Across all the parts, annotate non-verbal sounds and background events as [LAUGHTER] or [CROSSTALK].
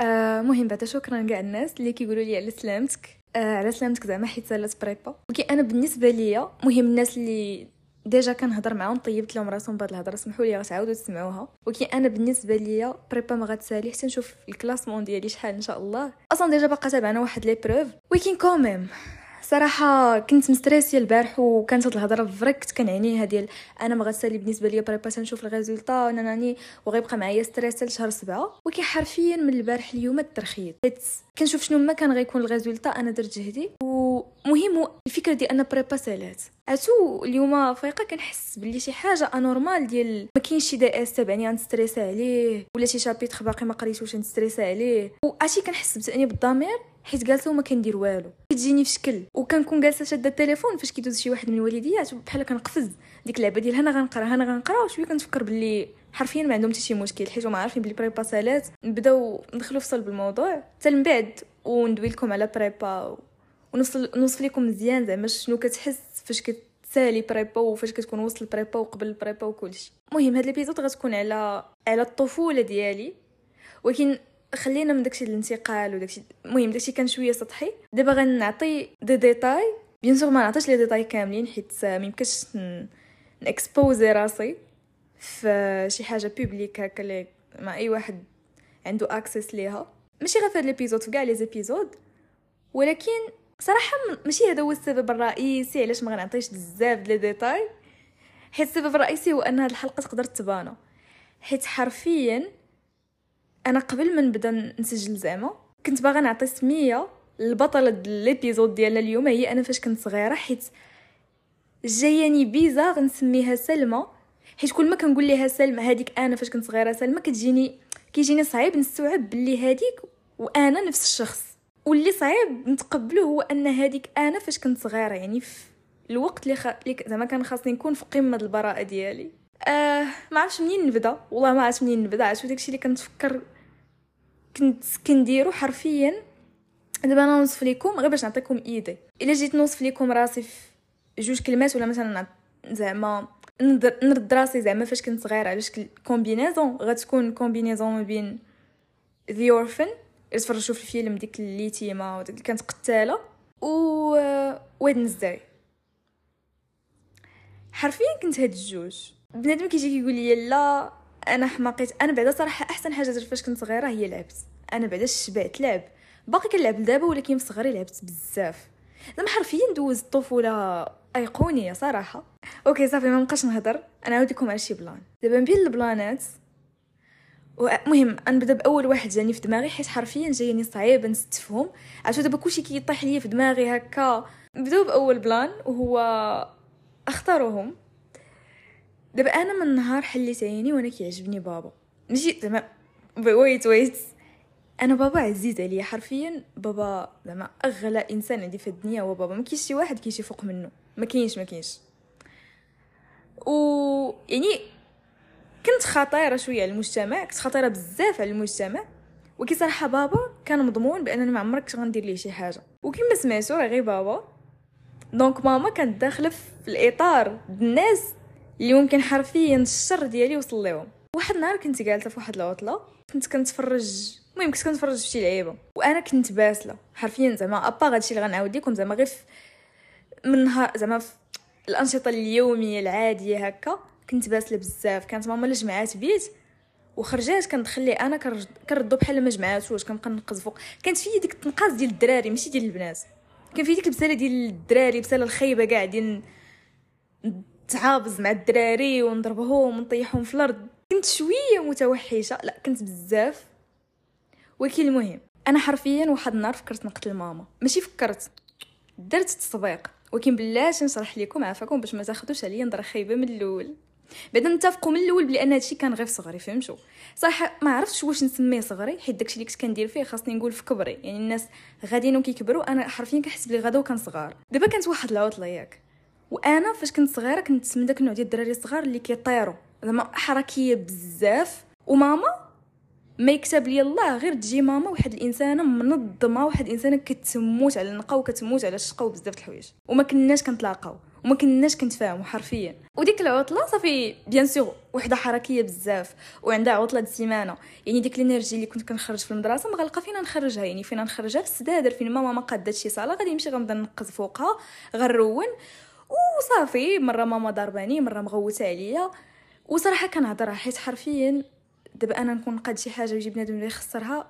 آه مهم بعدا شكرا كاع الناس اللي كيقولوا لي على سلامتك. آه على سلامتك زعما حيت سالات prépa. ولكن أنا بالنسبة ليا مهم الناس اللي déjà كنهضر معاهم طيبت لهم راسهم بهاد الهضرة سمحوا لي غتعاودوا تسمعوها. ولكن أنا بالنسبة ليا prépa ما غتسالي حتى نشوف ال classement ديالي شحال إن شاء الله. أصلا déjà باقا تابعنا واحد l'épreuve ولكن quand même صراحة كنت مستريسيه البارح وكانت هاد الهضرة فريك كنعنيها ديال أنا ما غتسالي بالنسبة ليا prépa تنشوف ال résultat ناناني وغيبقى معايا stress لشهر سبعة. ولكن حرفيا من البارح اليوم حيت كنشوف شنو ما كان غيكون ال résultat أنا درت جهدي. ومهم الفكرة ديال أن prépa سالات عتو اليوم فايقة كنحس بلي شي حاجة anormal ديال ما كاينش شي DS تابعني غنستريسا عليه ولا شي chapitre باقي ما قريتوش نستريسا عليه. وعرفتي كنحس بتأنيب الضمير. حيت جالسه وما كندير والو. كتجيني في شكل. وكنكون جالسة شادة التليفون فاش كيدوز شي واحد من الوالديات بحال كنقفز ديك اللعبة ديال أنا غنقرا أنا غنقرا وشوية كنتفكر باللي حرفيا ما عندهم حتى شي مشكل. حيت هما عارفين بلي prépa سالات. نبداو ندخلوا في صلب الموضوع. حتى من بعد وندوي لكم على prépa ونوصل نوصف لكم مزيان زعما شنو كتحس فاش كتسالي prépa وفاش كتكون وسط ال prépa وقبل ال prépa وكلشي. المهم هاد ال épisode غتكون على على الطفولة ديالي. ولكن خلينا من داكشي الانتقال وداكشي. المهم داكشي كان شوية سطحي. دابا غنعطي دي ديتاي. bien sûr ما نعطيش les détails كاملين حيت ما يمكنش ن exposer راسي في شي حاجة publique هكا مع أي واحد عنده access ليها. ماشي غير في هاد ال épisode في كاع les épisodes ولكن صراحة ماشي هذا هو السبب الرئيسي علاش ما غنعطيش بزاف ديال ديتاي. حيت السبب الرئيسي هو أن هاد الحلقة تقدر تبانا حيت حرفيا أنا قبل ما نبدأ نسجل زعما كنت باغا نعطي سمية البطله ليبيزود ديالنا اليوم هي أنا فاش كنت صغيرة حيت جاياني بيزار نسميها سلمى. حيت كل ما كنقول ليها سلمى هذيك أنا فاش كنت صغيرة سلمى كتجيني كيجيني صعيب نستوعب بلي هذيك وأنا نفس الشخص. واللي صعيب نتقبله هو أن هذيك أنا فاش كنت صغيرة يعني في الوقت اللي خ... زعما كان خاصني نكون في قمة البراءة ديالي. آه ما عرفتش منين نبدأ والله ما عرفت منين نبدأ عرفت داكشي اللي كنتفكر كنت كنديرو حرفيا. دابا أنا نوصف لكم غير باش نعطيكم idée. إلا جيت نوصف لكم راسي في جوج كلمات ولا مثلا زعما نرد راسي زعما فاش كنت صغيرة. على شكل combinaison غتكون combinaison ما بين The Orphan تفرجوا في الفيلم ديك اليتيمه وديك اللي كانت قتالة و واد الزاي حرفيا كنت هاد الجوج. بنادم كيجي كيقول لي لا أنا حماقيت أنا بعدا صراحة أحسن حاجة درت فاش كنت صغيرة هي لعبت. أنا بعدا شبعت لعب. باقي كنلعب دابا ولكن في صغري لعبت بزاف. زعما حرفيا دوز الطفوله أيقونية صراحة. OK صافي ما نبقاش نهضر. أنا نعاود لكم على شي plan. دابا بين البلانات المهم نبدا باول واحد جاني في دماغي حيت حرفيا جايني صعيب نستفهم عرفتوا دابا كلشي كيطيح ليا في دماغي هكا. نبداو بأول plan وهو اختارهم دابا أنا من نهار حليت عيني وأنا كيعجبني بابا. ماشي زعما ويت ويت أنا بابا عزيز عليا. حرفيا بابا زعما اغلى انسان عندي في الدنيا هو بابا. ما كاينش شي واحد كيجي فوق منه. ما كاينش ما كاينش. و يعني كنت خطيرة شوية على المجتمع كنت خطيرة بزاف على المجتمع. وكي صراحة بابا كان مضمون بأنني ما عمرك غندير ليه شي حاجة. وكما سمعتو غير بابا. دونك ماما كانت داخلة في الإطار. الناس اللي ممكن حرفيا الشر ديالي وصل لهم. واحد النهار كنت جالسة في واحد العطلة كنت كنتفرج المهم كنت كنتفرج في شي لعيبة وأنا كنت باسلة. حرفيا زعما أبا هادشي اللي غنعاود لكم زعما غير من نهار زعما الأنشطة اليومية العادية هكا كنت باسلة بزاف. كانت ماما لجمعات بيت وخرجات كندخل أنا كنردو بحال ما جمعاتوش كنبقى فوق. كانت في ديك التنقاص ديال الدراري ماشي ديال البنات. كان في ديك البسالة ديال الدراري بسالة الخايبة كاع ديال نتعابز مع الدراري ونضربهم ونطيحهم في الأرض. كنت شوية متوحشة لا كنت بزاف. ولكن المهم أنا حرفيا واحد النهار فكرت نقتل ماما. ماشي فكرت درت تصبيق ولكن بلاش نشرح لكم عافاكم باش ما تاخذوش عليا نظرة خايبة من الأول. بعدا نتفقوا من الأول بلي أن هادشي كان غير في صغري فهمتوا؟ صح ما عرفتش واش نسميه صغري حيت داكشي اللي كنت كندير فيه خاصني نقول في كبري. يعني الناس غاديين وكيكبروا أنا حرفيا كنحس بلي غدا وكان صغار. دابا كانت واحد العطلة ياك. وأنا فاش كنت صغيرة كنت من داك النوع ديال الدراري الصغار اللي كيطيروا زعما حركية بزاف. وماما ما يكتب لي الله غير تجي ماما واحد الإنسانة منظمة واحد الانسانه كتموت على النقا وكتموت على الشقا وبزاف د الحوايج. وما كناش كنتلاقاو وما كناش كنتفاهموا حرفيا. وديك العطلة صافي بيان سور وحدة حركية بزاف وعندها عطلة السيمانه يعني ديك ال énergie اللي كنت كنخرج في المدرسة ما غلقه فينا نخرجها. يعني فينا نخرجها في السدادر فين ماما ما قادت شي صاله غادي نمشي غنبدا نقز فوقها غنرون. وصافي مرة ماما ضرباني مرة مغوتة عليا. وصراحة كنهضر حيت حرفيا دابا أنا نكون قاد شي حاجة ويجي بنادم اللي يخسرها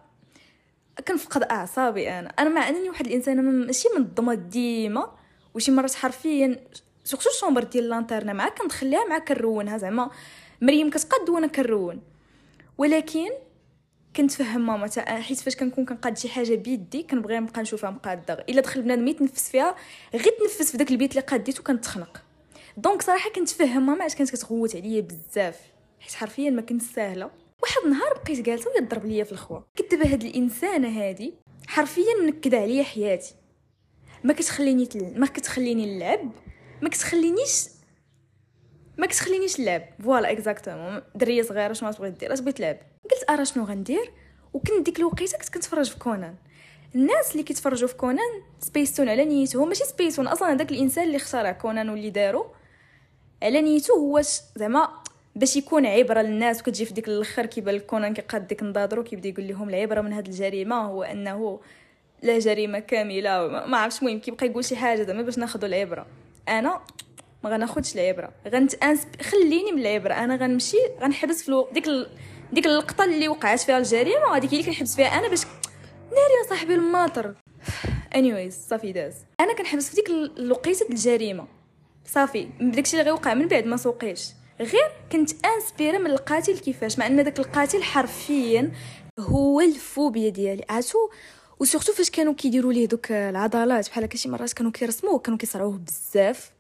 كنفقد أعصابي أنا. أنا مع أنني واحد الإنسانة ماشي منظمة ديما وشي مرات حرفيا surtout ال chambre ديال l'internat مع كندخليها مع كنرونها زعما مريم كتقاد وأنا كنرون. ولكن كنتفهم ماما حيت فاش كنكون كنقاد شي حاجة بيدي كنبغي نبقى نشوفها مقادة إلا دخل بنادم يتنفس فيها غير تنفس في داك البيت اللي قاديتو كنتخنق. دونك صراحة كنتفهم ماما علاش كانت كتغوت عليا بزاف. حيت حرفيا ما كنت ساهلة. واحد النهار بقيت جالسة وهي تضرب ليا في الخوا. دابا هاد الإنسانة هادي حرفيا منكده عليا حياتي. ما كتخليني تل... ما كتخليني نلعب ما كتخلينيش ما كتخلينيش نلعب voilà exactement دريه صغيرة شنو تبغي دير؟ اش بغيت تلعب قلت أرا شنو غندير؟ وكنت ديك الوقيتة كنت كنتفرج في كونان. الناس اللي كيتفرجوا في كونان سبيستون على نيتو. ماشي سبيستون أصلا هذاك الإنسان اللي اخترع كونان واللي دارو على نيتو هو زعما باش يكون عبرة للناس. وكتجي في ديك الأخر كيبان كونان كيقاد ديك نضادرو كيبدا يقول لهم العبرة من هذه الجريمة. هو أنه لا جريمة كاملة ما عرفتش المهم كيبقى يقول شي حاجة زعما باش ناخذوا العبرة. أنا ما غناخذش العبرة. غنت خليني من العبرة. أنا غنمشي غنحبس في ديك ال... ديك اللقطة اللي وقعت فيها الجريمة هذيك اللي كنحبس فيها أنا باش ناري يا صاحبي الماطر. anyways صافي داز. أنا كنحبس في ديك الوقيته الجريمة. صافي داكشي اللي غيوقع من بعد ما سوقيش غير كنت inspirée من القاتل كيفاش مع أن داك القاتل حرفيا هو الفوبيا ديالي. عرفتو؟ و surtout فاش كانوا كيديروا ليه دوك العضلات بحال هكا شي مرات كانوا كيرسموه كانوا كيصرعوه بزاف.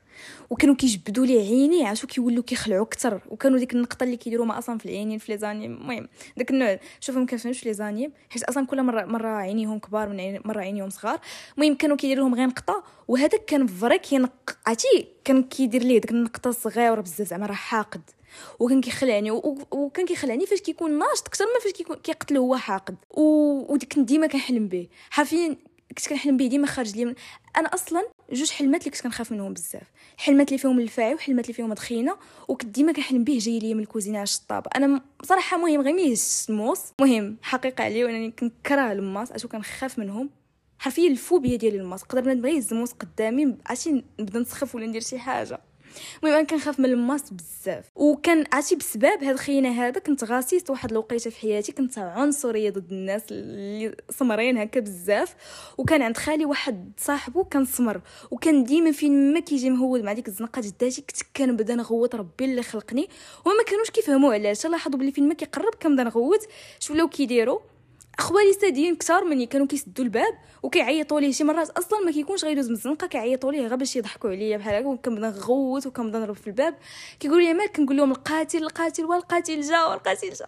وكانوا كيجبدوا ليه عيني عاشو كيولوا كيخلعوا أكثر وكانوا ديك النقطة اللي كيديروا ما أصلا في العينين في les animes المهم داك النوع شوفوا ما كنفهمش les animes حيت أصلا كل مرة مرة عينيهم كبار من عين مرة عينيهم صغار. المهم كانوا كيديروا لهم غير نقطة وهذاك كان freaking عرفتي كان كيدير ليه ديك النقطة الصغيرة بزاف زعما راه حاقد. وكان كيخلعني وكان كيخلعني فاش كيكون ناشط أكثر ما فاش كيقتل هو حاقد. وديك ديما كنحلم به. حرفيا كنت كنحلم به ديما خارج لي من... أنا أصلا جوج حلمات اللي كنت كنخاف منهم بزاف. حلمات اللي فيهم الفاعي وحلمات اللي فيهم دخينه وكنت ديما كنحلم به جاي ليا من الكوزينة الشطابه أنا بصراحه مهم غير ميهش الموس مهم حقيقة عليه وانني كنكره الماس اشو كنخاف منهم. حرفيا الفوبيا ديالي الماس نقدر بنادم غير يهز الماس قدامي عرفتي نبدأ نسخف ولا ندير شي حاجة. المهم أنا كنخاف من الماس بزاف. وكان عرفتي بسبب هاد الخيانة هذا كنت غاسيت واحد الوقيتة في حياتي كنت عنصرية ضد الناس اللي سمرين هكا بزاف. وكان عند خالي واحد صاحبه كان سمر وكان ديما فين ما كيجي مهود مع ديك الزنقة جداتي كنت كنبدا نغوت ربي اللي خلقني. وما كانوش كيفهموا علاش لاحظوا بلي فين ما كيقرب كنبدا نغوت. شو ولاو كيديروا أخوالي سادين كثار مني كانوا كيسدوا الباب وكيعيطوا ليه. شي مرات أصلا ما كيكونش غيدوز من الزنقه كيعيطوا ليه غير باش يضحكوا عليا بحال هكا وكنبدا نغوت وكنبدا نضرب في الباب. كيقولوا لي مالك كنقول لهم القاتل القاتل والقاتل جا والقاتل جا.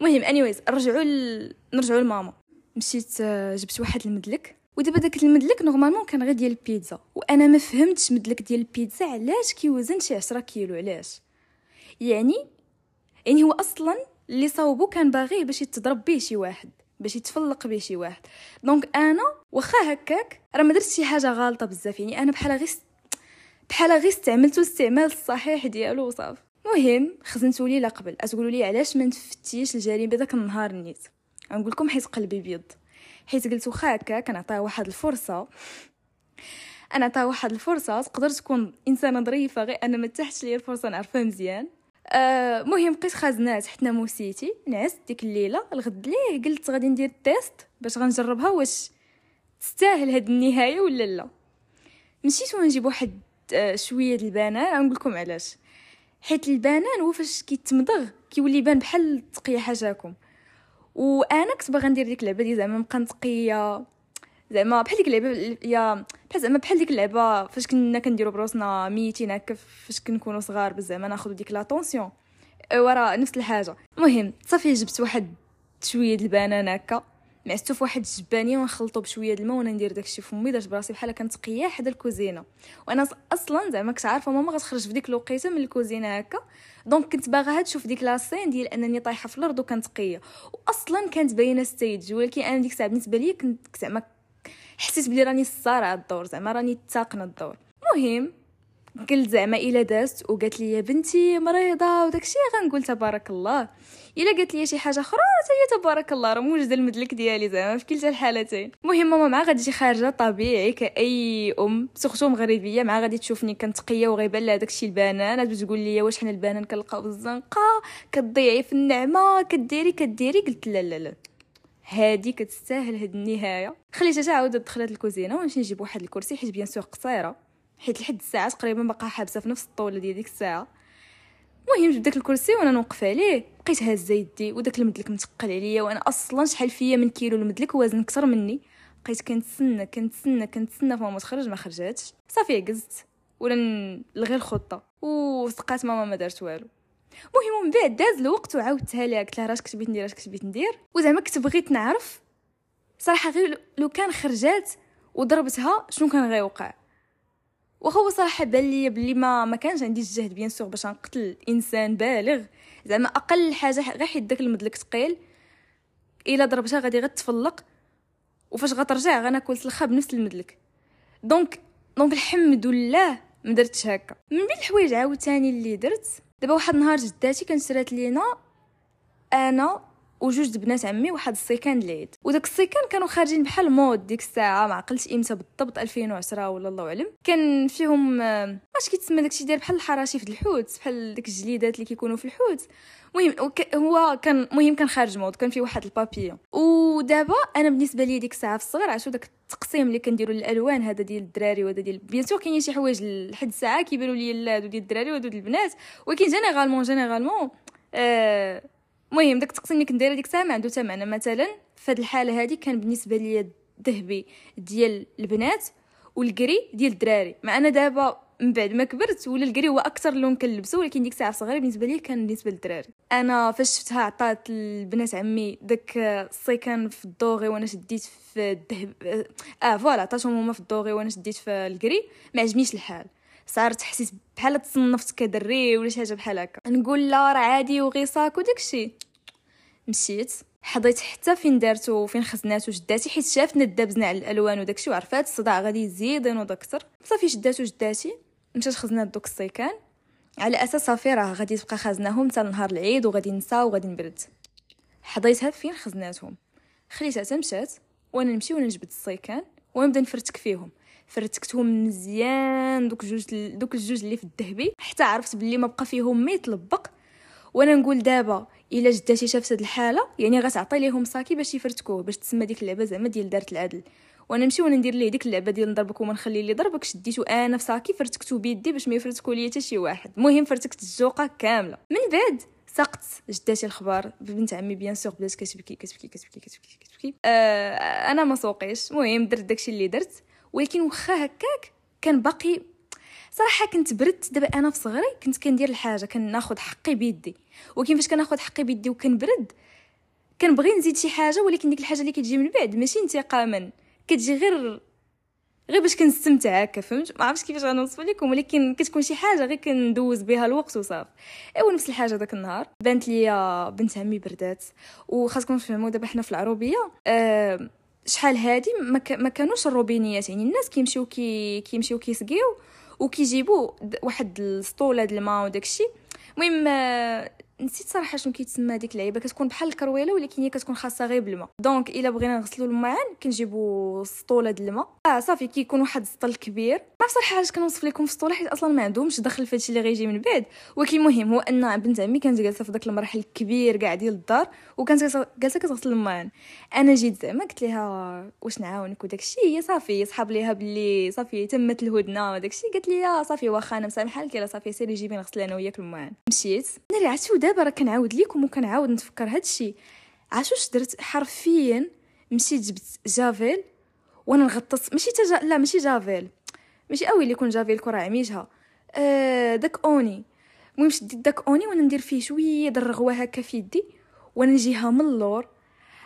المهم anyways رجعوا ل... نرجعوا لماما. مشيت آه، جبت واحد المدلك. ودابا داك المدلك normalement كان غير ديال البيتزا. وأنا ما فهمتش مدلك ديال البيتزا علاش كيوزن شي 10 كيلو علاش؟ يعني يعني هو أصلا اللي صاوبو كان باغي باش يتضرب به شي واحد باش يتفلق به شي واحد. donc أنا واخا هكاك راه ما درت شي حاجة غلطه بزاف يعني أنا بحال غير بحال غير استعملتو الاستعمال الصحيح ديالو وصافي. مهم خزنتو لي قبل. اتقولوا لي علاش ما نفتيش الجريمة داك النهار نيت؟ غنقول لكم حيت قلبي بيض. حيت قلت واخا هكا كنعطيها واحد الفرصة. أنا عطاها واحد الفرصة تقدر تكون إنسانة ظريفة غير أنا ما تحتش ليا الفرصة نعرفها مزيان. آه مهم بقيت خازنات حتى ناموسيتي نعست ديك الليلة الغد ليه قلت غادي ندير ال test باش غنجربها واش تستاهل هاد النهاية ولا لا. مشيت ونجيب واحد آه شوية د البنان. غنقول لكم علاش. حيت البنان هو فاش كيتمضغ كيولي يبان بحال تقية حاجاكم. وأنا كنت باغا ندير ديك اللعبة دي زعما نبقى نتقيه زعما بحال ديك اللعبة يا بحال زعما بحال ديك اللعبة فاش كنا كنديرو براسنا ميتين هكا فاش كنكونوا صغار بزاف زعما ناخذ ديك l'attention ورا نفس الحاجة. المهم صافي جبت واحد شوية د البنان هكا. معستو في واحد الجبانية ونخلطو بشوية د الماء وأنا ندير داكشي فمي درت براسي بحال كنتقيا حدا الكوزينة. وأنا أصلا زعما كنت عارفة ماما غتخرج في ديك الوقيتة من الكوزينة هكا. donc كنت باغا تشوف ديك la scène ديال أنني طايحة في الأرض وكنتقيا واصلا كانت باينة staged ولكن أنا ديك الساعة بالنسبة ليا كنت زعما حسيت بلي راني الصارعه الدور زعما راني تاقنة الدور. المهم قلت زعما إلا دازت وقالت لي يا بنتي مريضة وداكشي غنقول تبارك الله. إلا قالت لي شي حاجة أخرى هي تبارك الله راه موجدة المدلك ديالي زعما في كلتا الحالتين. المهم ماما مع غادي تجي خارجة طبيعي كأي أم surtout مغربية مع غادي تشوفني كنتقية وغيبان لها داكشي البنان تقول لي واش حنا البنان كنلقاو بالزنقة كتضيعي في النعمة كديري كديري؟ قلت لا لا لا. هادي كتستاهل هاد النهاية. خليتها تعاود دخلت الكوزينة ونمشي نجيب واحد الكرسي حيت bien sûr قصيرة. حيت لحد الساعة تقريبا باقا حابسة في نفس الطوله ديال ديك الساعة. المهم جبت داك الكرسي وأنا نوقف عليه. بقيت هازه يدي وداك المدلك متقل عليا وأنا أصلا شحال فيا من كيلو المدلك وزن أكثر مني. بقيت كنتسنى كنتسنى كنتسنى فما تخرج ما خرجاتش. صافي قزت ولا نلغي الخطة. وسقات ماما ما دارت والو. المهم من بعد داز الوقت وعاودتها ليها قلت لها راش كنت بغيت ندير راش كنت بغيت ندير. وزعما كنت بغيت نعرف صراحة غير لو كان خرجات وضربتها شنو كان غيوقع. وهو صراحة بان لي بلي ما ما كانش عندي الجهد bien sûr باش نقتل إنسان بالغ. زعما أقل حاجة غير حيت داك المدلك ثقيل إلا ضربتها غادي غتفلق. وفاش غترجع غناكل سلخه بنفس المدلك. donc donc الحمد لله ما درتش هكا. من بين الحوايج عاوتاني اللي درت دابا واحد النهار جداتي كانت شرات لينا أنا وجوج بنات عمي واحد السيكان العيد وداك السيكان كانوا خارجين بحال mode ديك الساعة ما عقلتش إمتى بالضبط 2010 ولا الله أعلم. كان فيهم اش كيتسمى داكشي داير بحال الحراشي في الحوت بحال ديك الجليدات اللي كيكونوا في الحوت. المهم هو كان مهم كان خارج mode كان فيه واحد البابيون. ودابا أنا بالنسبة لي ديك الساعة في الصغر عاشو داك التقسيم اللي كنديروا الالوان هذا ديال الدراري وهذا ديال bien sûr كاينين شي حوايج لحد الساعة كيبانوا لي لا ديال الدراري وهادو ديال البنات. ولكن généralement généralement آه المهم داك التقسيم اللي كندير ديك الساعة ما عنده ثمن مثلا في هذه الحالة هذه كان بالنسبة لي الذهبي ديال البنات وال gris ديال الدراري. مع أنا دابا من بعد ما كبرت ولا ال gris هو أكثر لون كنلبسو ولكن ديك الساعة صغيرة بالنسبة لي كان بالنسبة للدراري. أنا فاش شفتها عطات البنات عمي داك الصيكان في ال doré وأنا شديت في الذهب آه voilà عطاتهم هما في ال doré وأنا شديت في ال gris ما عجبنيش الحال. صارت حسيت بحال تصنفت كدري ولا شي حاجة بحال هكا. نقول لا راه عادي وغي sac وداكشي مشيت. حضيت حتى فين دارتو فين خزناتو جداتي حيت شافتنا دابزنا على الألوان وداكشي وعرفات الصداع غادي يزيد ينوض أكثر. صافي شداتو جداتي. مشات خزنات دوك السيكان. على أساس صافي راه غادي تبقى خازناهم حتى نهار العيد وغادي نسى وغادي نبرد. حضيتها فين خزناتهم. خليتها تمشات وأنا نمشي وأنا نجبد السيكان ونبدا نفرتك فيهم. فرتكتهم مزيان دوك جوج دوك الجوج اللي في الذهبي حتى عرفت بلي ما بقى فيهم ما يطلبق وأنا نقول دابا إلا جداتي شافت هاد الحالة يعني غتعطي ليهم ساكي باش يفرتكوه باش تسمى ديك اللعبة زعما ديال دارت العدل. وأنا نمشي وأنا ندير ليه ديك اللعبة ديال نضربك وما نخلي اللي ضربك شديتو أنا في ساكي فرتكتو بيدي باش ما يفرتكو ليا حتى شي واحد. المهم فرتكت الجوقه كاملة. من بعد سقت جداتي الخبار بنت عمي bien sûr بدات كتبكي كتبكي كتبكي كتبكي كتبكي. آه أنا ما سوقيش. المهم درت داكشي اللي درت. ولكن واخا هكاك كان باقي صراحة كنت برد دابا أنا في صغري كنت كندير الحاجة كناخذ حقي بيدي. ولكن فاش كناخذ حقي بيدي وكنبرد كنبغي نزيد شي حاجة ولكن ديك الحاجة اللي كتجي من بعد ماشي انتقاما كتجي غير غير باش كنستمتع هكا فهمت؟ ما عرفتش كيفاش غنوصف لكم ولكن كتكون شي حاجة غير كندوز بها الوقت وصافي. أيوا نفس الحاجة داك النهار. بانت لي بنت عمي بردات وخاصكم تفهموا دابا حنا في العروبية أه شحال هادي؟ ما كانوش الروبينيات يعني. الناس كيمشيو كي كيمشيو كيسقيو وكيجيبوا واحد السطوله د الماء وداكشي. المهم نسيت صراحة شنو كيتسمى ديك اللعيبة كتكون بحال الكرويلة ولكن هي كتكون خاصة غير بالماء. donc إلا بغينا نغسلوا الماعن كنجيبوا سطوله د الماء. آه صافي كيكون واحد السطل كبير. ما صراحة علاش كنوصف لكم في السطوله حيت أصلا ما عندهمش دخل في هادشي اللي غيجي من بعد. ولكن المهم هو أن بنت عمي كانت جالسة في داك المرحل الكبير كاع ديال الدار وكانت جالسه كتغسل الماعن أنا جيت زعما قلت لها واش نعاونك وداكشي هي صافي صحاب ليها باللي صافي تمت الهدنة وداكشي قالت لي صافي واخا أنا مسامحة لك صافي سيري جيبي نغسل أنا وياك الماعن مشيت. ناري عرفتي ودابا راه كنعاود لكم وكنعاود نتفكر هادشي. عاشوش درت حرفيا مشيت جبت جافيل وأنا نغطس. ماشي تجا لا ماشي جافيل. ماشي قوي اللي يكون جافيل كرة عميجها. آه داك أوني. المهم شديت داك أوني وأنا ندير فيه شوية د الرغوة هكا في يدي وأنا نجيها من اللور.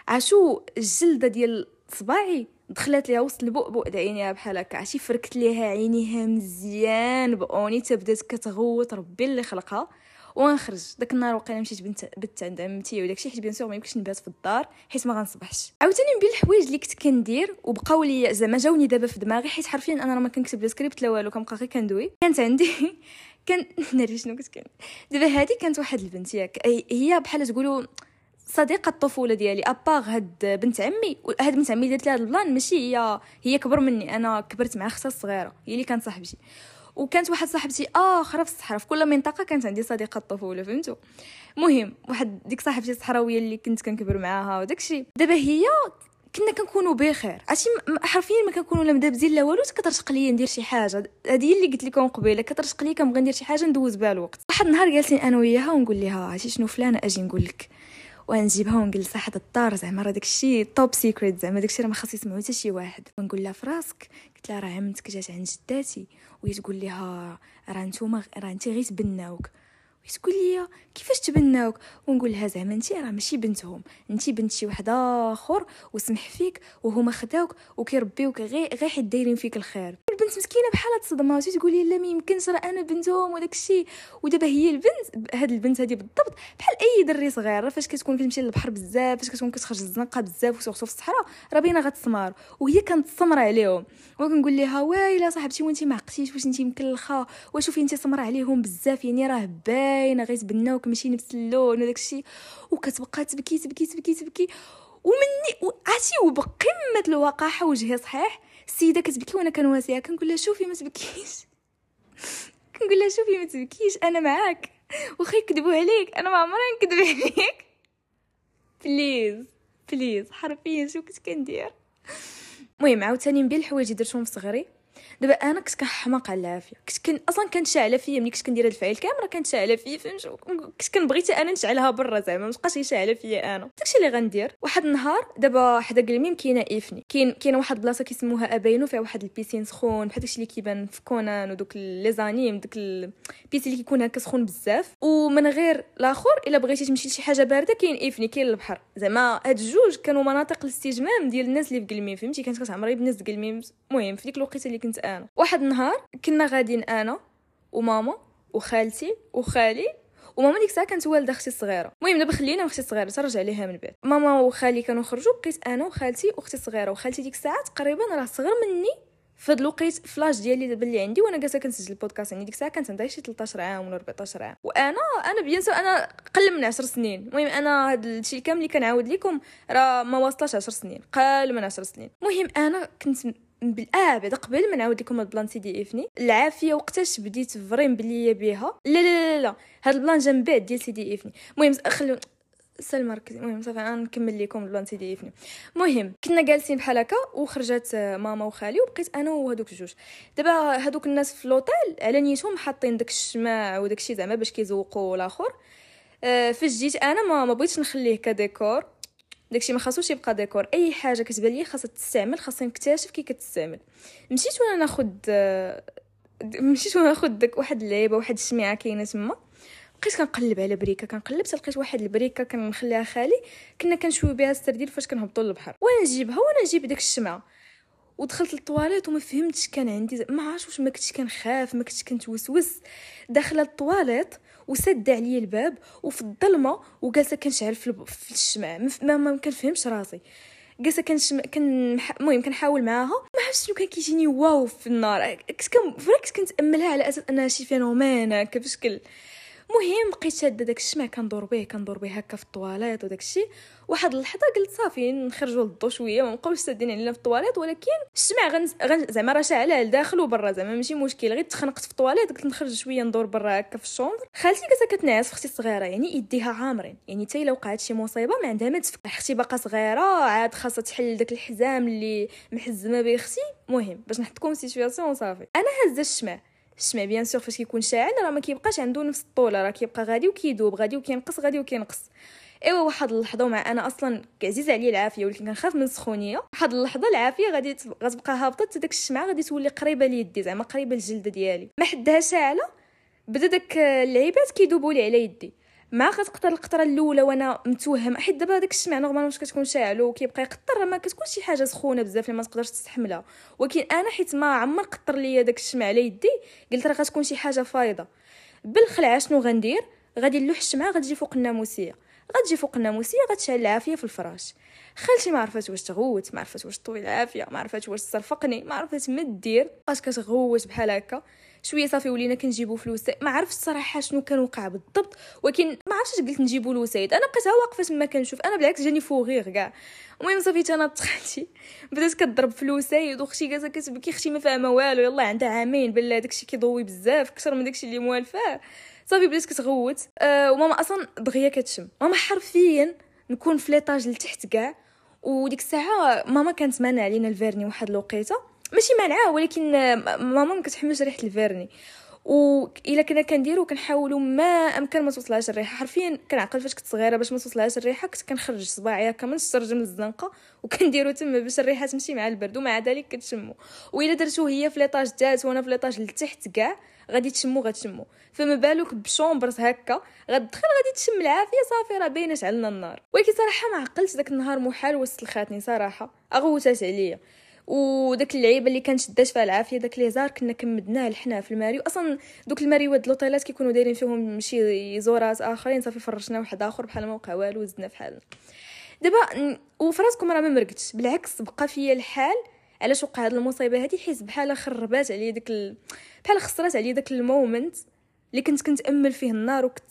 عاشو الجلدة ديال صباعي دخلت ليها وسط البؤبؤ د عينيها بحال هكا. عشي فركت ليها عينيها مزيان بأوني تبدات كتغوت ربي اللي خلقها. ونخرج. داك النهار وقيلا مشيت بنت بنت عند عمتي وداكشي حيت بيان سور ما يمكنش نبات في الدار حيت ما غنصبحش. عاوتاني من بين الحوايج اللي كنت كندير وبقاو لي زعما جاوني دابا في دماغي حيت حرفيا أنا راه ما كنكتب لا سكريبت لا والو كنبقى غير كندوي. كانت عندي [LAUGHS] كان [LAUGHS] ناري شنو كنت كان دابا هذه كانت واحد البنت ياك. هي بحال تقولوا صديقة الطفوله ديالي اباغ هاد بنت عمي هاد بنت عمي درت لها البلان ماشي هي هي كبر مني. أنا كبرت مع أختها الصغيرة هي اللي كانت صاحبتي. وكانت واحد صاحبتي أخرى في الصحراء في كل منطقة كانت عندي صديقة الطفوله فهمتوا المهم واحد ديك صاحبتي الصحراوية اللي كنت كنكبر معاها وداكشي دابا هي كنا كنكونوا بخير عرفتي؟ حرفيا ما كنكونوا لا مدابزين لا والو كترشق ليا ندير شي حاجة. هذه اللي قلت لكم قبيلة كترشق ليا كنبغي ندير شي حاجة ندوز بها الوقت. واحد النهار جالسين أنا وياها ونقول لها عرفتي شنو؟ فلانة أجي نقول لك. ونجيبها ونجلسها حدا الدار زعما راه داكشي top secret زعما داكشي راه ما خاص يسمعو حتى شي واحد. ونقول لها في راسك قلت لها راه عمتك جات عند جداتي. وهي تقول لها راه نتوما راه انت غير تبناوك تقول لي كيفاش تبناوك؟ ونقول لها زعما انت راه ماشي بنتهم انت بنت شي واحد آخر وسمح فيك وهما خداوك وكيربيوك غير غير حيت دايرين فيك الخير. البنت مسكينة بحال تصدمات تقولي لا ما يمكنش راه أنا بنتهم وداك الشيء ودابا هي البنت هاد البنت هذه بالضبط بحال أي دري صغير فاش كتكون كتمشي للبحر بزاف فاش كتكون كتخرج الزنقة بزاف وسورتو في الصحراء راه باينة غتسمار وهي كانت سمرة عليهم وكنقول لها ويلا صاحبتي وانت ما عقتيش واش انت مكلخة وشوفي انت سمرة عليهم بزاف يعني راه باينة غير تبناوك ماشي نفس اللون وداك الشيء. وكتبقى تبكي تبكي تبكي تبكي. ومني عرفتي وبقمة الوقاحة وجهي صحيح. السيدة كتبكي وأنا كنواسيها. كنقول لها شوفي ما تبكيش. [LAUGHS] كنقول لها شوفي ما تبكيش أنا معاك. واخا يكذبوا عليك أنا ما عمري نكذب عليك. [LAUGHS] please please حرفيا شو كنت كندير؟ المهم عاوتاني من بين الحوايج درتهم في صغري. دابا أنا كنت كنحماق على العافية. كنت كن أصلا كانت شاعله فيا ملي كنت كندير هاد الفعيل كاميرا كانت شاعله فيا فهمت؟ كنت كنبغي أنا نشعلها برا زعما ما تبقاش شاعله فيا أنا. داكشي اللي غندير واحد النهار دابا حدا قلميم كاينة ايفني كاين كاينة واحد البلاصه كيسموها أبينو فيها واحد ال piscine سخون بحال داكشي اللي كيبان في كونان ودوك les animes داك ال piscine اللي كيكون هكا سخون بزاف. ومن غير الآخر إلا بغيتي تمشي لشي حاجة باردة كاين ايفني كاين البحر. زعما هاد الجوج كانوا مناطق الاستجمام ديال الناس اللي في قلميم فهمتي؟ كانت كتعمري بناس قلميم. المهم في ديك الوقيتة اللي كنت أنا واحد النهار نهار كنا غاديين أنا وماما وخالتي وخالي وماما ديك الساعة كانت والدة أختي الصغيرة. المهم دابا خلينا أختي الصغيرة ترجع ليها من بعد. ماما وخالي كانوا خرجوا بقيت أنا وخالتي وأختي الصغيرة. وخالتي ديك الساعة تقريبا راه صغر مني في الوقيت فلاش ديالي دابا اللي عندي وأنا جالسة كنسجل البودكاست. يعني ديك الساعة كانت عندها شي 13 عام ولا 14 عام. وأنا أنا بيان أنا قل من 10 سنين. المهم أنا هاد الشيء كامل اللي كنعاود لكم راه ما واصلاش 10 سنين. قل من 10 سنين. المهم أنا كنت آه بعد قبل ما نعاود لكم هاد ال plan سيدي إفني. العافية وقتاش بديت vraiment بلي بها لا لا لا لا هاد ال plan جا من بعد ديال سيدي إفني. المهم خلو سلمى ركزي. المهم صافي أنا نكمل لكم ال plan سيدي إفني. المهم كنا جالسين بحال هكا وخرجت ماما وخالي وبقيت أنا وهذوك الجوج دابا هذوك الناس في لوطيل على نيتهم حاطين داك الشماع وداك الشيء زعما باش كيزوقوا الآخر. آه فاش جيت أنا ما بغيتش نخليه كديكور. داكشي ما خاصوش يبقى ديكور. أي حاجة كتبان لي خاصها تستعمل خاصني نكتشف كي كتستعمل. مشيت وأنا ناخد مشيت وأنا ناخد داك واحد اللعيبة واحد الشميعة كاينة تما. بقيت كنقلب على بريكة كنقلب. لقيت واحد البريكة كنخليها خالي. كنا كنشوي بها السردين فاش كنهبطوا للبحر. وأنا نجيبها وأنا نجيب داك الشمعه ودخلت للطواليت وما فهمتش كان عندي ما عرفتش واش ما كنتش كنخاف ما كنتش كنتوسوس. داخله الطواليت وسد عليا الباب وفي الظلمة وجالسة كنشعل في, في الشمع. ما, ما كنفهمش راسي. جالسة كنشم كن المهم كنحاول معاها. ما عرفتش شنو كان كيجيني wow في النار. كنت كن كنت كنتأملها على أساس أنها شي phénomène هكا بشكل مهم بقيت شاده داك الشمع كندور به كندور به هكا في الطواليت وداك الشيء واحد اللحظة قلت صافي نخرجوا للضو شوية ما نبقاوش سادين علينا في الطواليت ولكن الشمع غن... غن... زعما راه شاعله لداخل وبرا زعما ماشي مشكل. غير تخنقت في الطواليت قلت نخرج شوية ندور برا هكا في ال chambre. خالتي كانت كتنعس أختي الصغيرة يعني يديها عامرين. يعني حتى لو وقعت شي مصيبة ما عندها ما تفك أختي باقا صغيرة عاد خاصها تحل داك الحزام اللي محزمه به أختي. المهم باش نحطكم situation صافي. أنا هزه الشمع. الشمع bien sûr فاش كيكون شاعل راه ما كيبقاش عنده نفس الطولة راه كيبقى غادي وكيدوب غادي وكينقص غادي وكينقص. إيوا واحد اللحظة ومع أنا أصلا عزيز عليا العافية ولكن كنخاف من السخونية. واحد اللحظة العافية غادي غتبقى هابطة حتى داك الشمعة غادي تولي قريبة ليدي زعما قريبة للجلد ديالي. ما حدها شاعلة بدا داك اللعيبات كيدوبوا لي على يدي. ما غتقطر القطرة الأولى وأنا متوهم. حيت دابا داك الشمع normalement واش كتكون شاعله وكيبقى يقطر ما كتكون شي حاجة سخونة بزاف اللي ما تقدرش تستحملها. ولكن أنا حيت ما عمر قطر ليا داك الشمع على يدي قلت راه غتكون شي حاجة فايضة. بالخلعه شنو غندير؟ غادي نلوح الشمعه غتجي فوق الناموسية. غتجي فوق الناموسية غتشعل العافية في الفراش. خالتي ما عرفات واش تغوت ما عرفات واش طوي العافية ما عرفات واش تصرفقني ما عرفات ما دير كتغوت بحال هكا. شوية صافي ولينا كنجيبو فلوس ما عرفتش الصراحه شنو كان وقع بالضبط ولكن ما عرفتش قلت نجيبو الوسيد أنا بقيت واقفة تما كنشوف. أنا بالعكس جاني فوغيغ كاع. المهم صافي أنا تخاتي بدات كضرب في الوسيد وختي جالسه كتبكي أختي ما فاهمة والو يلا عندها عامين بلا داكشي كيضوي بزاف أكثر من داكشي اللي موالفاه صافي بدات كتغوت. أه وماما أصلا دغيا كتشم. ماما حرفيا نكون في l'étage لتحت كاع. وديك الساعة ماما كانت مانع علينا ال vernis واحد الوقيتة. ماشي مانعه ولكن ماما ما كتحملش ريحة ال vernis. و الا كنا كنديرو كنحاولوا ما أمكن ما توصلهاش الريحة. حرفيا كنعقل فاش كنت صغيرة باش ما توصلهاش الريحة كنت كنخرج صباعي هكا من الشرجم من الزنقة [LAUGHS] وكنديرو تما باش الريحة تمشي مع البرد ومع ذلك كتشمو. وإلا درتو هي في l'étage الثالث وأنا في l'étage لتحت كاع غادي تشمو غتشمو. فما بالك ب chambre هكا غتدخل غادي تشم العافية صافي راه باينة شعلنا النار. ولكن صراحة ما عقلتش داك النهار محال وسلخاتني صراحة. أغوتات عليا. وداك اللعيبة اللي كانت شدات فيها العافية داك ليزار كنا كمدناه لحنا في الماريو أصلا دوك الماريوات لوطيلات كيكونوا دايرين فيهم شي إيزورات آخرين صافي فرشنا واحد آخر بحال ما وقع والو زدنا في حالنا دابا وفراسكم راه ما مرقتش بالعكس بقى فيا الحال علاش وقع هاد المصيبه هادي حيت بحال خربات عليا داك ال... بحال خسرات عليا داك ال moment اللي كنت كنتأمل فيه النار وكنت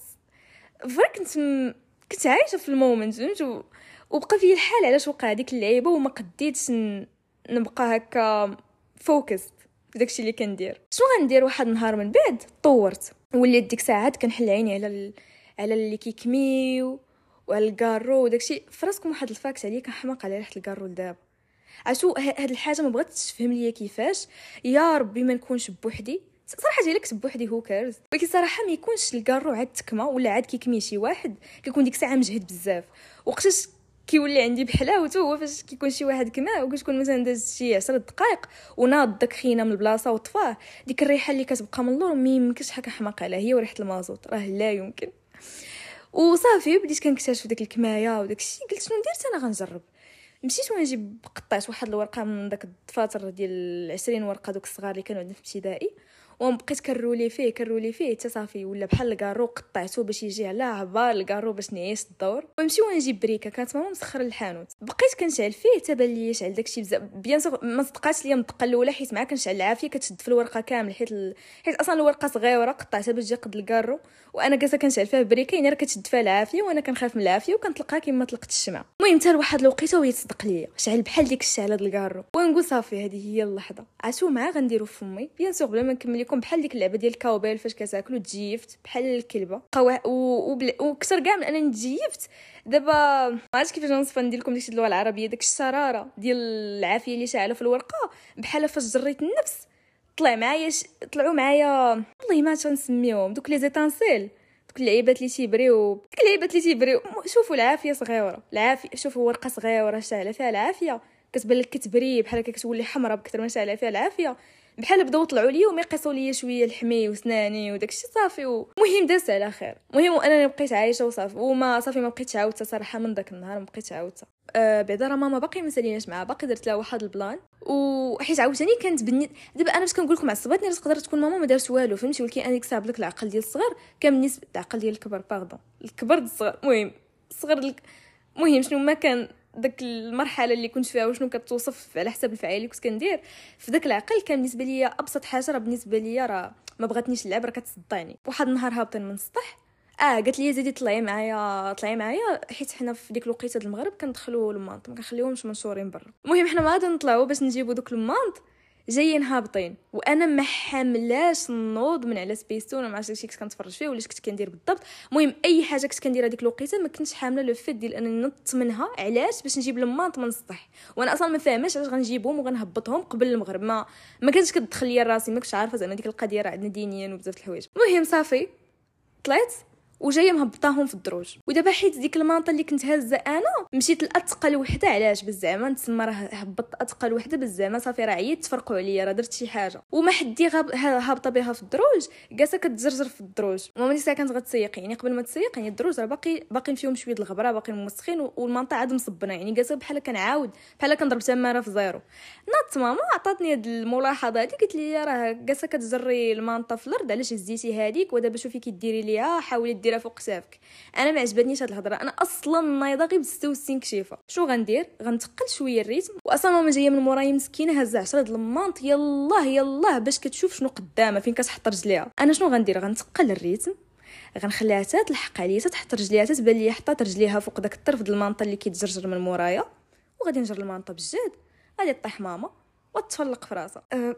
vrai كنت م... كنت عايشة في ال moment فهمت. وبقى فيا الحال علاش وقع هذيك اللعيبة وما قديتش. نبقى هكا focused داكشي اللي كندير. شنو غندير واحد النهار من بعد؟ طورت. وليت ديك ساعات كنحل عيني على ال... على اللي كيكميو وعلى الكارو وداكشي. فراسكم واحد ال fact عليا كنحماق على ريحة الكارو لدابا. عشو هاد الحاجة ما بغاتش تفهم ليا كيفاش. يا ربي ما نكونش بوحدي. صراحة جاي لك بوحدي هو كارز ولكن صراحة ما يكونش الكارو عاد تكمه ولا عاد كيكمي شي واحد. كيكون ديك الساعة مجهد بزاف. وقتاش كيولي عندي بحلاوته هو فاش كيكون شي واحد كما وكتكون مثلا داز شي 10 دقائق وناض داك خينا من البلاصة وطفاه ديك الريحة اللي كتبقى من اللور ما يمكنش حكا حماق عليها هي وريحة المازوت راه لا يمكن. وصافي بديت كنكتشف داك الكماية وداك الشيء قلت شنو درت أنا غنجرب. مشيت ونجيب قطعت واحد الورقة من داك الدفاتر ديال 20 ورقة دوك الصغار اللي كانوا عندنا في ابتدائي. وبقيت كرولي فيه كرولي فيه حتى صافي ولا بحال الكارو قطعته باش يجي على عبار الكارو باش نعيش الدور. ونمشيو ونجيب بريكة كانت ماما مسخر الحانوت. بقيت كنشعل فيه حتى بان لي شعل داكشي bien ما صدقاتش ليا الدقة الأولى حيت معاه كنشعل العافية كتشد في الورقة كامل حيت ال... حيت أصلا الورقة صغيرة قطعتها باش تجي قد الكارو. وأنا جالسة كنشعل فيها بريكه يعني راه كتشد فيها العافية وأنا كنخاف من العافية وكنطلقها كما طلقت الشمعه المهم حتى لواحد الوقيتة وهي تصدق ليا شعل بحال ديك الشعلة ديال الكارو. ونقول صافي هذه هي اللحظة. عاشو معاه غنديرو فمي bien sûr بلا ما نكمل لكم بحال ديك اللعبة ديال الكاوبيل فاش كتاكل وتجيفت بحال الكلبة. قوا. وكثر كاع من أنني تجيفت. دابا ما عرفتش كيفاش نوصف ندير لكم ديك اللغة العربية داك الشرارة ديال العافية اللي شاعله في الورقة بحال فاش جريت النفس. طلع معايا ش... طلعوا معايا والله ما تنسميهم دوك les étincelles دوك اللعيبات اللي تيبريو دوك اللعيبات اللي تيبريو. شوفوا العافية صغيرة العافية شوفوا ورقة صغيرة شاعله فيها العافية. كتبان لك كتبري بحال هكا كتولي حمراء بكثر ما شاعله فيها العافية. بحال بداو طلعوا لي وما يقيسوا لي شوية الحمي وسناني وداكشي صافي المهم دازت على خير. المهم انني بقيت عايشة وصافي وما صافي ما بقيتش عاودتها صراحة من داك النهار ما بقيتش عاودتها أه بعدا راه ماما باقي ما ساليناش معاها باقي درت لها واحد البلان. وحيت عاوتاني كانت بني دابا أنا باش كنقول لكم عصباتني راه تقدر تكون ماما ما دارت والو فهمتي؟ ولكن أنا الساعة بداك العقل ديال الصغر كان بالنسبة العقل ديال الكبر باردون الكبر الصغر المهم الصغر المهم شنو ما كان داك المرحلة اللي كنت فيها وشنو كتوصف على حسب الفعاليه اللي كنت كندير في داك العقل كان بالنسبة ليا أبسط حاجة راه بالنسبة ليا راه ما بغاتنيش نلعب راه كتصدعني واحد النهار هابطين من السطح آه قالت لي زيدي طلعي معايا طلعي معايا حيت حنا في ديك الوقيتة المغرب كندخلوا المانط ما كنخليوهمش منشورين برا. المهم حنا ما غادي نطلعوا باش نجيبوا دوك المانط جايين هابطين. وأنا ما حاملاش النوض من على سبيستون ما عرفتش كنت كنتفرج فيه ولا كنت كندير بالضبط. المهم أي حاجة كنت كندير هذيك الوقيتة ما كنتش حاملة le fait ديال أنني نط منها. علاش؟ باش نجيب المانط من السطح. وأنا أصلا ما فاهماش علاش غنجيبهم وغنهبطهم قبل المغرب. ما ما كانتش كتدخل ليا راسي ما كنتش عارفة زعما ديك القضية راه عندنا دينيا وبزاف الحوايج. المهم صافي. طلعت. وجاية مهبطاهم في الدروج. ودابا حيت ديك المانطة اللي كنت هازة أنا مشيت لا تقل وحدة. علاش؟ بزعما نتسمى راه هبطت أتقل وحدة بزعما صافي راه عييت تفرقوا عليا راه درت شي حاجة. وما حدي هابطة بها في الدروج جالسة كتزرزر في الدروج. ماما ديك كانت غتسيق يعني قبل ما تسيق يعني الدروج راه باقي باقيين فيهم شوية الغبرة باقيين موسخين والمنطقة عاد مصبنة. يعني جالسة بحال كنعاود بحال كنضرب تماره في zéro. ناضت ماما عطاتني هاد الملاحظة هادي. قالت لي راه جالسة كتجري المانطة في الأرض. علاش هزيتي هذيك ودابا شوفي كي ديري ليها حاولي ديري ديرها فوق كتافك أنا ما عجبتنيش هاد الهضرة. أنا أصلا نايضة غير ب 66 كشيفة. شنو غندير؟ غنتقل شوية ال rythme. واصلا ماما جاية من موراي مسكينة هازة 10 د المانطة يلاه يلاه باش كتشوف شنو قدامها فين كتحط رجليها. أنا شنو غندير؟ غنتقل ال rythme. غنخليها تلحق عليا تحط رجليها تتبان ليا حطات رجليها فوق داك الطرف د المانطة اللي كيتجرجر من مورايا. وغادي نجر المانطه بالجهد غادي طيح ماما وتفلق في راسها. أه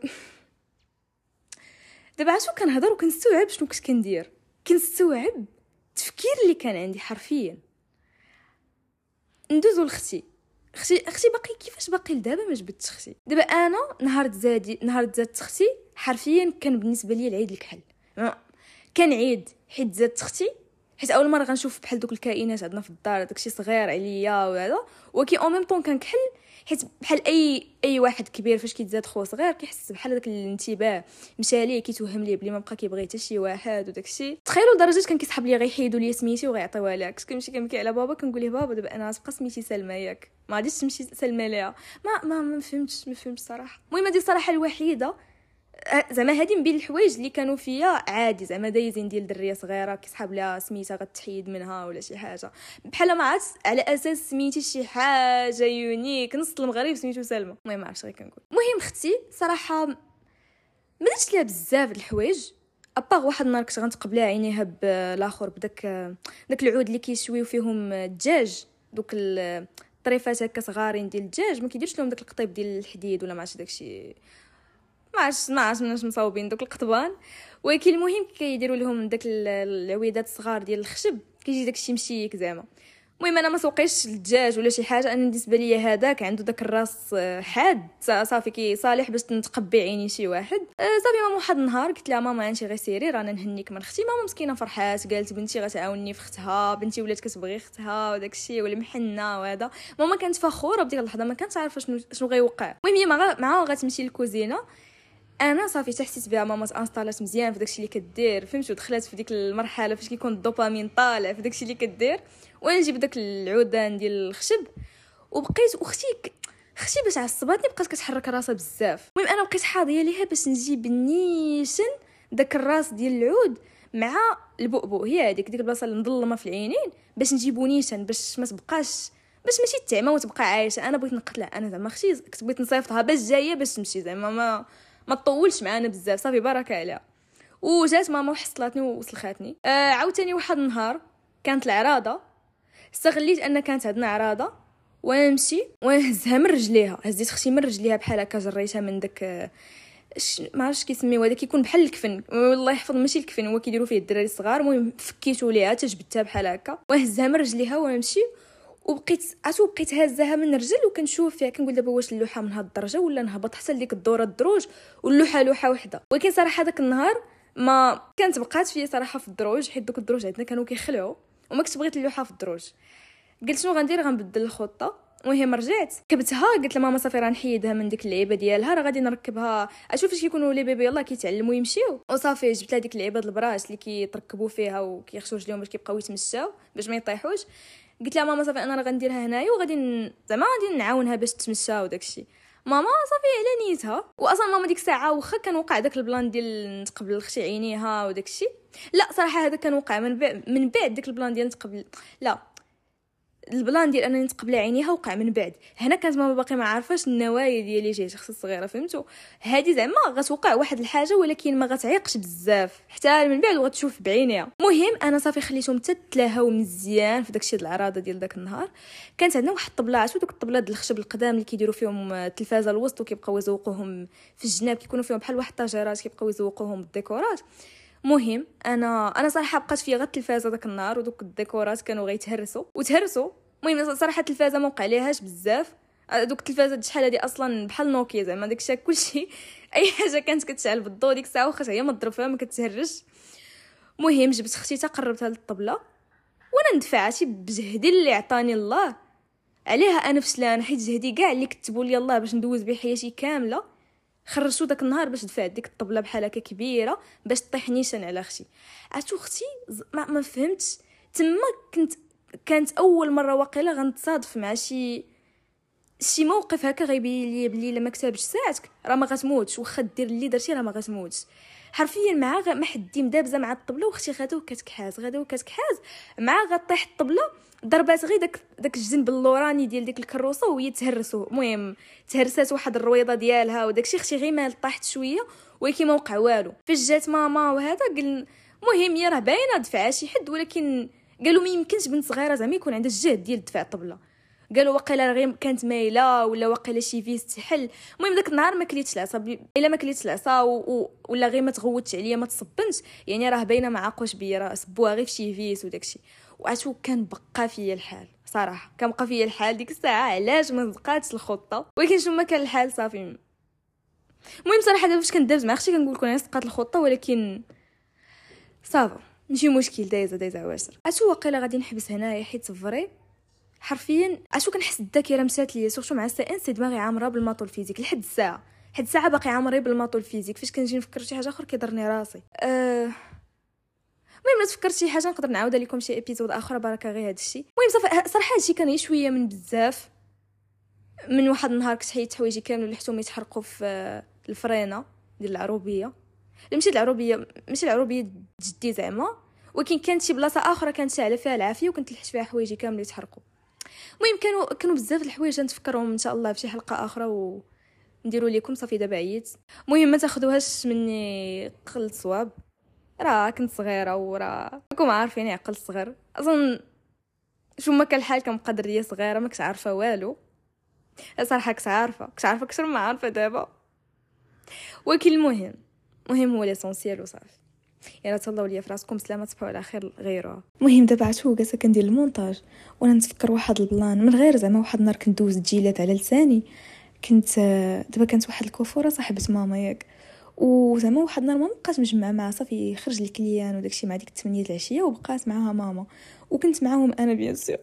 دابا عاشو كنهضر وكنستوعب شنو كنت كندير. كنستوعب التفكير اللي كان عندي حرفيا. ندوزو لختي أختي أختي باقي كيفاش باقي لدابا ما جبدتش أختي؟ دابا أنا نهار تزادي نهار تزادت أختي حرفيا كان بالنسبة لي العيد الكحل. كان عيد حيت زادت أختي حيت أول مرة غنشوف بحال دوك الكائنات عندنا في الدار داكشي صغير عليا وهذا ولكن أو ميم طون كنكحل حيت بحال أي أي واحد كبير فاش كيتزاد خو صغير كيحس بحال داك الانتباه. مشى ليه كيتوهم ليه بلي ما بقى كيبغي حتى شي واحد وداك الشيء. تخيلوا لدرجة كان كيسحب لي غيحيدوا لي سميتي وغيعطيوها لك كنت كنمشي كنبكي على بابا كنقول ليه بابا دابا أنا تبقى سميتي سلمى ياك. ما غاديش تمشي سلمى ليها. ما ما ما فهمتش ما فهمتش صراحة. المهم هذه الصراحة الوحيدة زعما هادي من بين الحوايج اللي كانوا فيا عادي زعما دايزين ديال درية صغيرة كيسحاب لها سميتها غتحيد منها ولا شي حاجة. بحال ما عرفت على أساس سميتي شي حاجة يونيك نص المغرب سميتو سلمى. المهم ما عرفتش غير كنقول. المهم أختي صراحة ما درتش ليها بزاف الحوايج اباغ واحد النهار كنت غنتقبلها عينيها بالاخر بداك داك العود اللي كيشويو فيهم الدجاج دوك الطريفات هكا صغارين ديال الدجاج ما كيديرش لهم داك القطيب ديال الحديد ولا ما عرفتش داكشي. ما عرفتش ما عرفتش مصاوبين دوك القطبان. ولكن المهم كيديروا لهم داك العويدات الصغار ديال الخشب كيجي داكشي مشيك زعما. المهم أنا ما سوقيش الدجاج ولا شي حاجة أنا بالنسبة ليا هذاك عنده داك الراس حاد. صافي كي صالح باش نتقبي عيني شي واحد. أه، صافي ماما واحد النهار قلت لها ماما انت غير سيري رانا نهنيك من أختي ماما مسكينة فرحات قالت بنتي غتعاوني في اختها بنتي ولات كتبغي اختها وداك الشيء والمحنة وهذا. ماما كانت فخورة بديك اللحظة ما كانت عارفة شنو شنو غيوقع. المهم هي معاها غتمشي للكوزينة. أنا صافي تحسيت بها ماما installات مزيان في داكشي اللي كدير. فهمتي؟ ودخلت في ديك المرحلة فاش كيكون الدوبامين طالع في داكشي اللي كدير. وأنا نجيب داك العودان ديال الخشب. وبقيت أختي أختي باش عصباتني بقات كتحرك راسها بزاف. المهم أنا بقيت حاضية ليها باش نجيب نيشان داك الراس ديال العود مع البؤبؤ. هي هذيك ديك البلاصة المظلمة في العينين باش نجيبو نيشان باش ما تبقاش باش ماشي تعمى وتبقى عايشة. أنا بغيت نقتلها أنا زعما أختي كنت بغيت نصيفطها باش جاية باش تمشي. زعما ما ما تطولش معانا بزاف صافي بركة عليها. وجات ماما وحصلاتني وسلخاتني آه عاوتاني واحد النهار كانت العراضة. استغليت أن كانت عندنا عراضة. ونمشي ونهزها من رجليها. هزيت أختي من رجليها بحال هكا جريتها من داك ما عرفتش كيسميو هذا كيكون بحال الكفن. والله يحفظ ماشي الكفن هو كيديروا فيه الدراري الصغار. المهم فكيتو ليها تجبدتها بحال هكا. ونهزها من رجليها ونمشي وبقيت عرفتو بقيت هازاها من الرجل وكنشوف فيها كنقول دابا واش اللوحة من هاد الدرجة ولا نهبط؟ حتى لديك الدورة الدروج واللوحة لوحة وحدة. ولكن صراحة داك النهار ما كانت بقات فيا صراحة في الدروج حيت دوك الدروج عندنا كانوا كيخلعوا وما كنت بغيت اللوحة في الدروج. قلت شنو غندير؟ غنبدل الخطة. المهم رجعت كبتها قلت لماما صافي راه نحيدها من ديك اللعيبة ديالها راه غادي نركبها. أشوف فاش كيكونوا لي بيبي يلاه كيتعلموا يمشيو وصافي جبت لها ديك اللعيبة البراش اللي كيتركبوا فيها وكيخشوا رجليهم باش كيبقاو يتمشاو باش ما يطيحوش. قلت لها ماما صافي أنا راه غنديرها هنايا وغادي زعما غادي نعاونها باش تمشى وداكشي. ماما صافي على نيتها. واصلا ماما ديك الساعة واخا كان وقع داك ال plan ديال نتقب لأختي عينيها وداكشي. لا صراحة هذا كان وقع من بعد من بعد ديك ال plan ديال نتقبل. لا ال plan ديال انني نتقبل عينيها وقع من بعد. هنا كانت ماما باقي ما عارفاش النوايا ديالي جاي شخص صغيرة فهمتوا هذه زعما غتوقع واحد الحاجة ولكن ما غتعيقش بزاف حتى من بعد وغتشوف بعينيها. مهم أنا صافي خليتهم حتى تلاهاو مزيان في داكشي العراضة ديال داك النهار. كانت عندنا واحد الطبلات ودوك الطبلات الخشب القدام اللي كيديروا فيهم التلفازة الوسط وكيبقاو يزوقوهم في الجناب كيكونوا فيهم بحال واحد الطاجيرات كيبقاو يزوقوهم الديكورات مهم. أنا أنا صراحة بقات فيا غير التلفازه داك النهار ودوك الديكورات كانوا غيتهرسوا. وتهرسوا. المهم صراحة التلفازة ما وقع ليهاش بزاف دوك التلفازه شحال هادي أصلا بحال نوكيا زعما داكشي كلشي. [LAUGHS] أي حاجة كانت كتشعل بالضو ديك الساعة واخا هي مضروب فيها ما كتهرش. المهم جبت أختي تقربتها للطبله وأنا ندفعتي بجهدي اللي عطاني الله. عليها أنا فشلان حيت جهدي كاع اللي كتبوا لي الله باش ندوز به حياتي كاملة. خرجتو داك النهار باش دفعت ديك الطبلة بحال هكا كبيرة باش طيح نيشان على أختي عرفتو أختي ما, ما فهمتش. تما كنت كانت أول مرة واقيلا غنتصادف مع شي شي موقف هكا غيبين لي بلي إلا ما ساعتك راه ما غتموتش. واخا دير اللي درتي راه ما غتموتش. حرفيا مع. ما حدي مدابزه مع الطبلة واختي غدا وكتكحاز غدا وكتكحاز مع غطيح الطبلة ضربات غير داك داك الجنب اللوراني ديال ديك الكروسة وهي تهرسو المهم تهرسات واحد الرويضة ديالها وداكشي أختي غير مال طاحت شوية ولكن ما وقع والو. فاش جات ماما وهذا قال المهم هي راه باينة دفعها شي حد ولكن قالوا ما يمكنش بنت صغيرة زعما يكون عندها الجهد ديال دفع الطبلة. قالوا واقيلا غير كانت مايلة ولا واقيلا شي فيس تحل. المهم داك النهار ما كليتش العصا إلا ما كليتش العصا. ولا غير ما تغوتش عليا ما تصبنش. يعني راه باينة ما عاقوش بيا راه سبوها غير في شي فيس وداكشي وعرفتو كان بقى فيا الحال صراحة. كان بقى فيا الحال ديك الساعة علاش ما بقاتش الخطة؟ ولكن شنو ما كان الحال صافي. المهم صراحة دابا فاش كندابز مع أختي كنقول لكم أنا سقات الخطة ولكن صافا ماشي مشكل دايزة دايزة عواشر عرفتو واقيلا غادي نحبس هنايا حيت فري حرفيا عرفتو كنحس الذاكرة مسات ليا surtout مع ال CNC دماغي عامرة بال maths و ال physique لحد الساعة. حد الساعة باقي عامرة بال maths و ال physique فاش كنجي نفكر شي حاجة أخرى كيضرني راسي. أه... تفكرت شي حاجة نقدر نعاود لكم شي épisode آخر بركة غير هذا الشيء المهم صراحة هادشي كان شوية من بزاف. من واحد النهار كنت حيت حوايجي كامل لحتهم يتحرقوا في الفرينة ديال العروبية. ماشي العروبية ماشي العروبية جدي زعما ولكن كانت شي بلاصة أخرى كانت شاعله فيها العافية وكنت لحت فيها حوايجي كامل يتحرقوا. المهم كانوا كانوا بزاف الحوايج نتفكرهم إن شاء الله في شي حلقة أخرى و نديروا لكم صافي دابا عييت. المهم ما تاخذوهاش مني قل صواب راه كنت صغيرة وراه راكم عارفين عقل صغير. أظن شو ما كان الحال كنبقى دريه صغيرة ما كنت عارفة والو. صراحة كنت عارفة كنت عارفة أكثر ما عارفة دابا. ولكن المهم المهم هو l'essentiel وصافي. يعني تهلاو ليا فراسكم سلامة تصبحوا على خير غيروها المهم دابا عرفتو جالسة كندير المونتاج. وأنا نتفكر واحد ال plan من غير زعما واحد النهار كنت دوز Gillette على لساني. كنت دابا كانت واحد ال coiffeuse صاحبة ماما ياك. وزعما واحد النهار ما بقات مجمعة معها صافي خرج ال client وداكشي مع ديك الثمانية العشية وبقات معاها ماما. وكنت معاهم أنا bien sûr.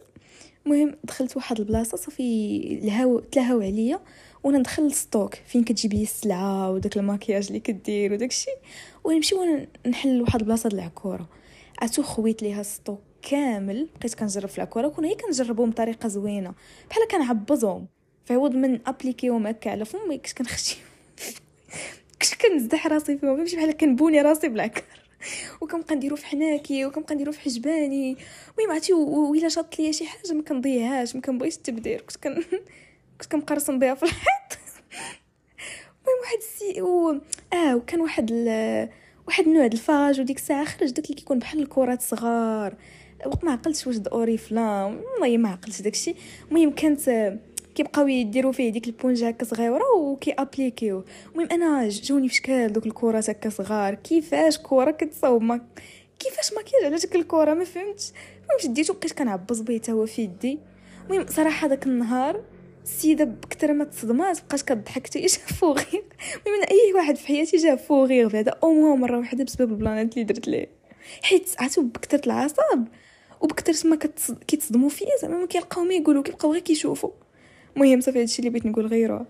المهم دخلت واحد البلاصة صافي الهوا تلاهاو عليا. وأنا ندخل الستوك فين كتجيبي السلعة وداك الماكياج اللي كدير وداكشي ونمشي وأنا نحل واحد البلاصة د العكورة. عتو خويت ليها الستوك كامل بقيت كنجرب في العكورة. وكنا هي كنجربهم بطريقة زوينة. بحال كنعبزهم. فعوض من أبليكيهم هكا على فمي كنت كنخشي. [LAUGHS] كنت كنزدح راسي فيهم. ماشي بحال كنبوني راسي بالعكر وكنبقى نديرو في حناكي وكنبقى نديرو في حجباني. المهم عرفتي وإلا شاط ليا شي حاجة ما كنضيعهاش ما كنبغيش التبدير كنت كن [LAUGHS] كنت نرسم بها في الحيط. المهم واحد السي و... آه وكان واحد ال... واحد النوع د الفاج وديك الساعة خرج داك اللي كيكون بحال الكرات صغار. وقت ما عقلتش واش اوريفلام والله ما عقلتش داكشي المهم كانت كيبقاو يديروا فيه ديك البونجه هكا صغيرة وكي ابليكيو المهم أنا جوني في شكال دوك الكرات هكا صغار. كيفاش كرة كتصاوب ما كيفاش ماكياج على شكل الكرة؟ ما فهمتش. المهم شديتو بقيت كنعبز بيه حتى هو في يدي. المهم صراحة داك النهار السيدة بكثر ما تصدمات بقات كضحك حتى شافو غير. المهم أي واحد في حياتي جا فوغيغ في هذا أو مرة واحدة بسبب البلانات اللي درت ليه. حيت عرفتو بكثره العصاب وبكثره ما كتصدموا فيا زعما ما كيلقاو ما يقولوا كيبقاو غير كيشوفوا. المهم صافي هادشي اللي بغيت نقول غيره.